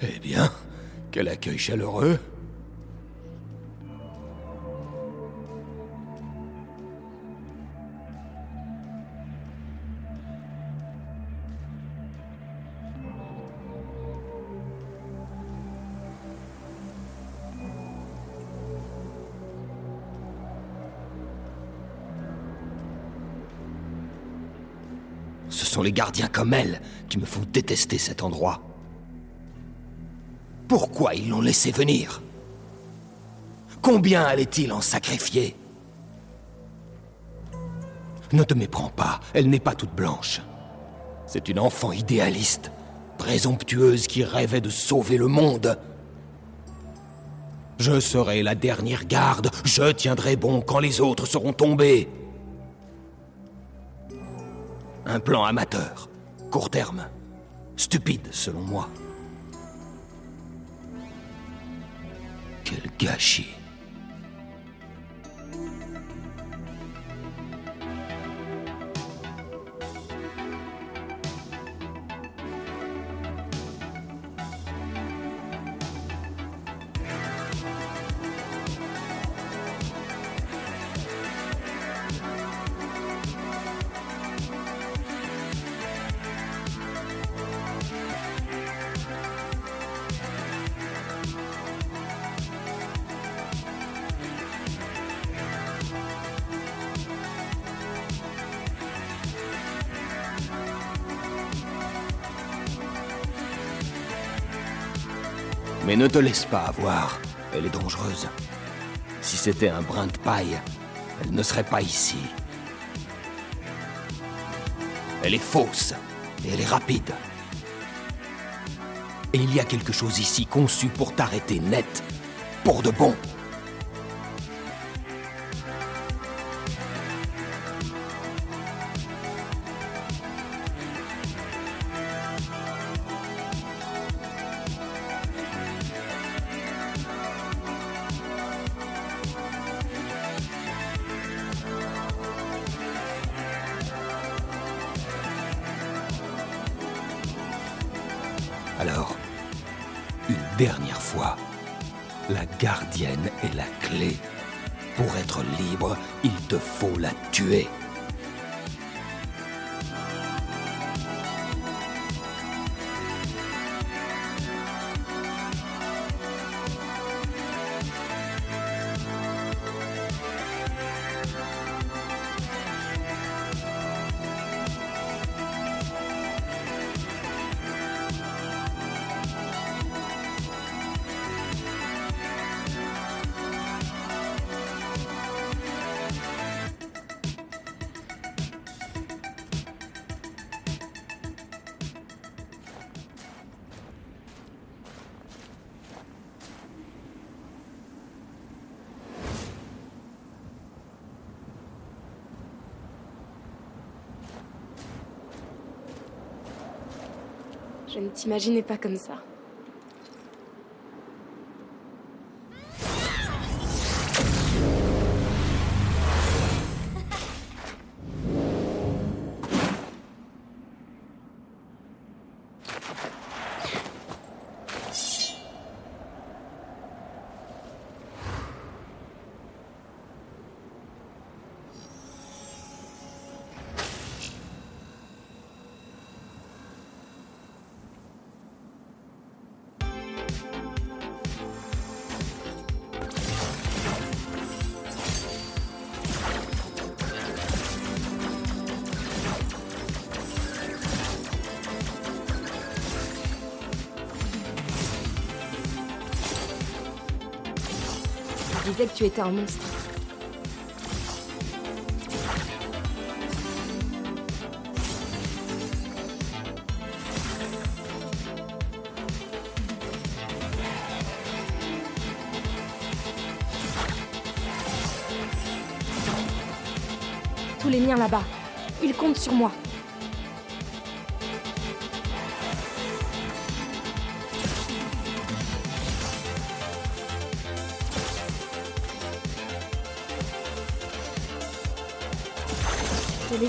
Eh bien, quel accueil chaleureux. Ce sont les gardiens comme elle qui me font détester cet endroit. Pourquoi ils l'ont laissé venir? Combien allait-il en sacrifier? Ne te méprends pas, elle n'est pas toute blanche. C'est une enfant idéaliste, présomptueuse qui rêvait de sauver le monde. Je serai la dernière garde, je tiendrai bon quand les autres seront tombés. Un plan amateur, court terme, stupide selon moi. Quel gâchis. Mais ne te laisse pas avoir. Elle est dangereuse. Si c'était un brin de paille, elle ne serait pas ici. Elle est fausse et elle est rapide. Et il y a quelque chose ici conçu pour t'arrêter net, pour de bon. Alors, une dernière fois, la gardienne est la clé. Pour être libre, il te faut la tuer. Je ne t'imaginais pas comme ça. Disais que tu étais un monstre. Tous les miens là-bas. Ils comptent sur moi.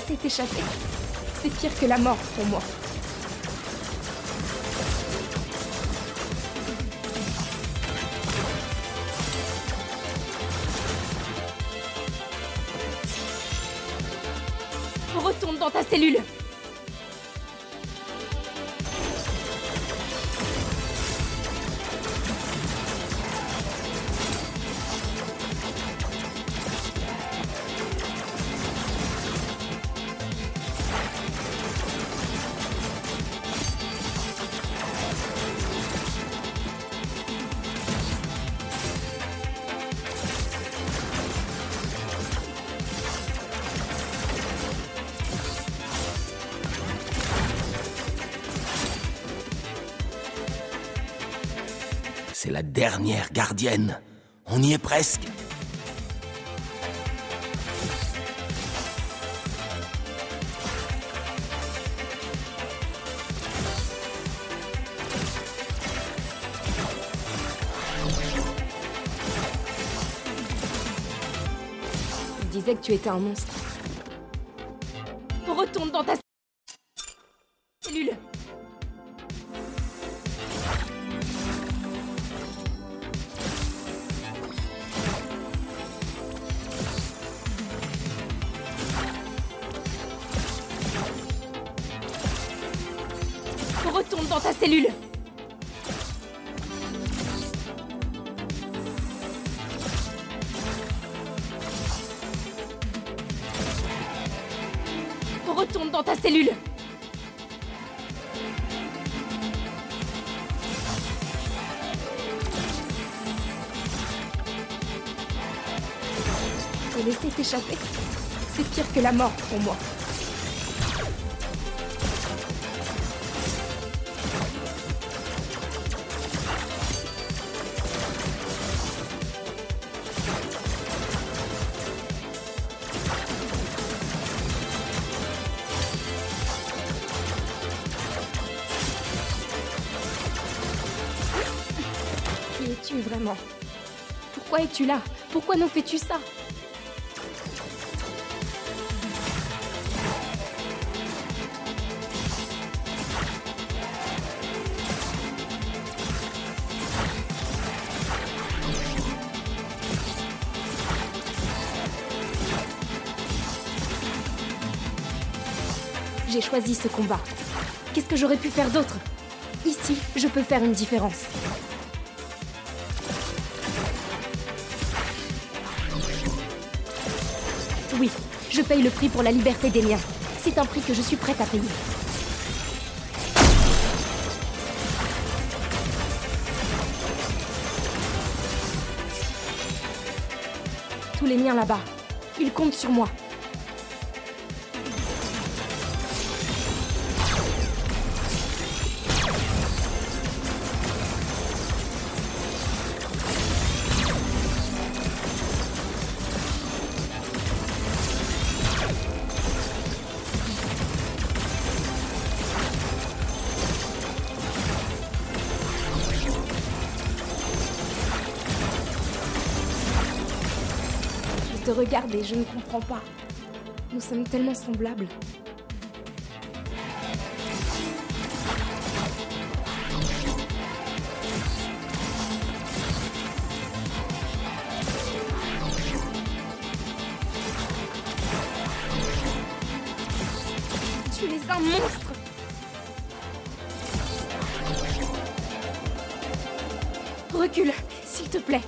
s'est échappé. C'est pire que la mort pour moi. Retourne dans ta cellule la dernière gardienne. On y est presque. Il disait que tu étais un monstre. Retourne dans ta cellule Retourne dans ta cellule Retourne dans ta cellule Te laisser t'échapper, c'est pire que la mort pour moi. Pourquoi es-tu là? Pourquoi nous fais-tu ça? J'ai choisi ce combat. Qu'est-ce que j'aurais pu faire d'autre? Ici, je peux faire une différence. Oui, je paye le prix pour la liberté des miens. C'est un prix que je suis prête à payer. Tous les miens là-bas, ils comptent sur moi. Te regarde et je ne comprends pas. Nous sommes tellement semblables. Tu es un monstre Recule, s'il te plaît.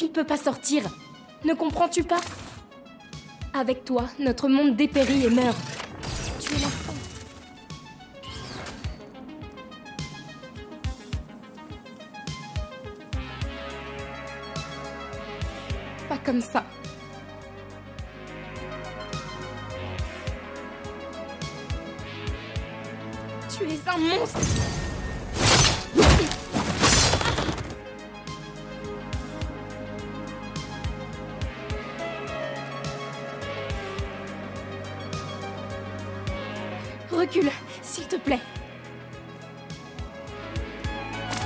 Tu ne peux pas sortir. Ne comprends-tu pas? Avec toi, notre monde dépérit et meurt. Tu es la fin. Pas comme ça. Recule, s'il te plaît.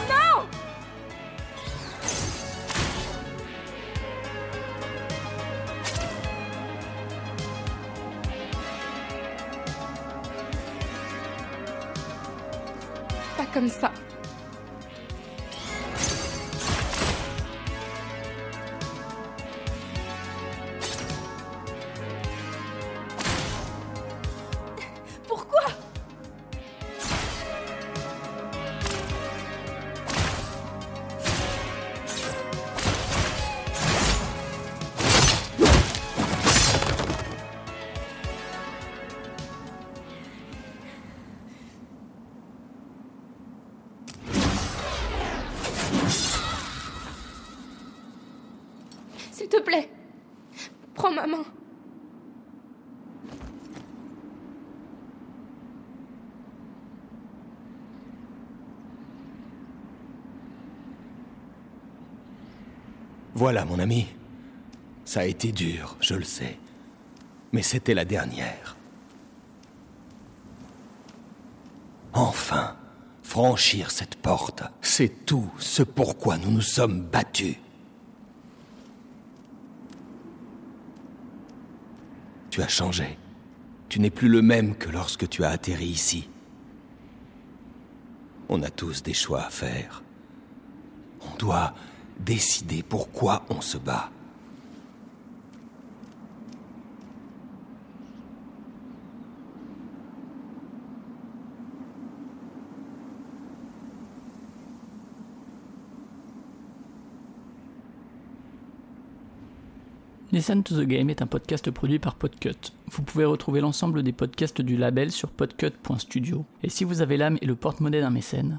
Non Pas comme ça. Voilà, mon ami. Ça a été dur, je le sais. Mais c'était la dernière. Enfin, franchir cette porte, c'est tout ce pourquoi nous nous sommes battus. Tu as changé. Tu n'es plus le même que lorsque tu as atterri ici. On a tous des choix à faire. On doit décider pourquoi on se bat. Listen to the Game est un podcast produit par Podcut. Vous pouvez retrouver l'ensemble des podcasts du label sur podcut.studio. Et si vous avez l'âme et le porte-monnaie d'un mécène,